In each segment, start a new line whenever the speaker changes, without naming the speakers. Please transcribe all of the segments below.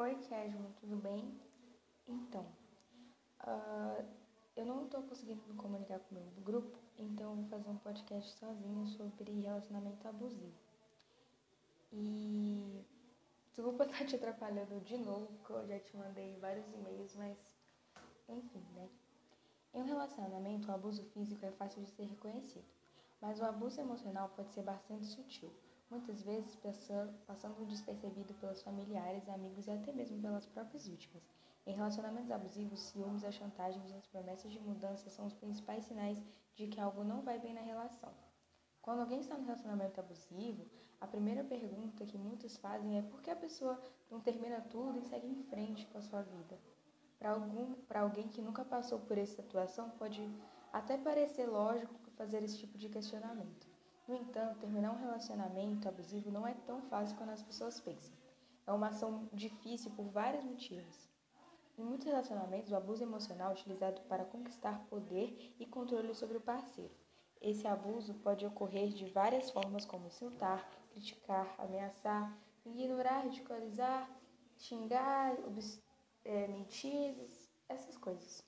Oi, Kesmo, tudo bem? Então, uh, eu não estou conseguindo me comunicar com o meu grupo, então eu vou fazer um podcast sozinho sobre relacionamento abusivo. E desculpa estar te atrapalhando de novo, porque eu já te mandei vários e-mails, mas enfim, né? Em um relacionamento, o abuso físico é fácil de ser reconhecido, mas o abuso emocional pode ser bastante sutil muitas vezes passando despercebido pelos familiares, amigos e até mesmo pelas próprias vítimas. Em relacionamentos abusivos, ciúmes, a chantagem e as promessas de mudança são os principais sinais de que algo não vai bem na relação. Quando alguém está no relacionamento abusivo, a primeira pergunta que muitos fazem é por que a pessoa não termina tudo e segue em frente com a sua vida. Para alguém que nunca passou por essa situação, pode até parecer lógico fazer esse tipo de questionamento. No entanto, terminar um relacionamento abusivo não é tão fácil quanto as pessoas pensam. É uma ação difícil por vários motivos. Em muitos relacionamentos, o abuso emocional é utilizado para conquistar poder e controle sobre o parceiro. Esse abuso pode ocorrer de várias formas, como insultar, criticar, ameaçar, ignorar, ridicularizar, xingar, é, mentir, essas coisas.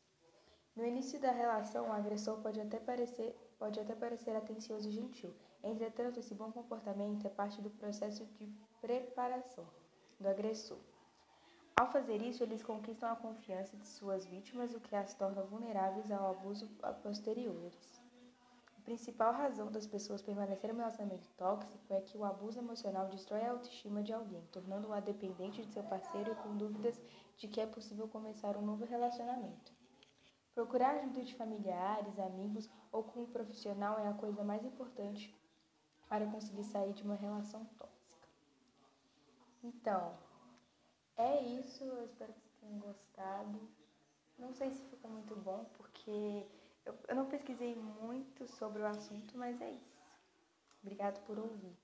No início da relação, o agressor pode até parecer, pode até parecer atencioso e gentil, Entretanto, esse bom comportamento é parte do processo de preparação do agressor. Ao fazer isso, eles conquistam a confiança de suas vítimas, o que as torna vulneráveis ao abuso a posteriores. A principal razão das pessoas permanecerem no relacionamento tóxico é que o abuso emocional destrói a autoestima de alguém, tornando-a dependente de seu parceiro e com dúvidas de que é possível começar um novo relacionamento. Procurar ajuda de familiares, amigos ou com um profissional é a coisa mais importante para conseguir sair de uma relação tóxica. Então, é isso. Eu espero que vocês tenham gostado. Não sei se ficou muito bom, porque eu, eu não pesquisei muito sobre o assunto, mas é isso. Obrigado por ouvir.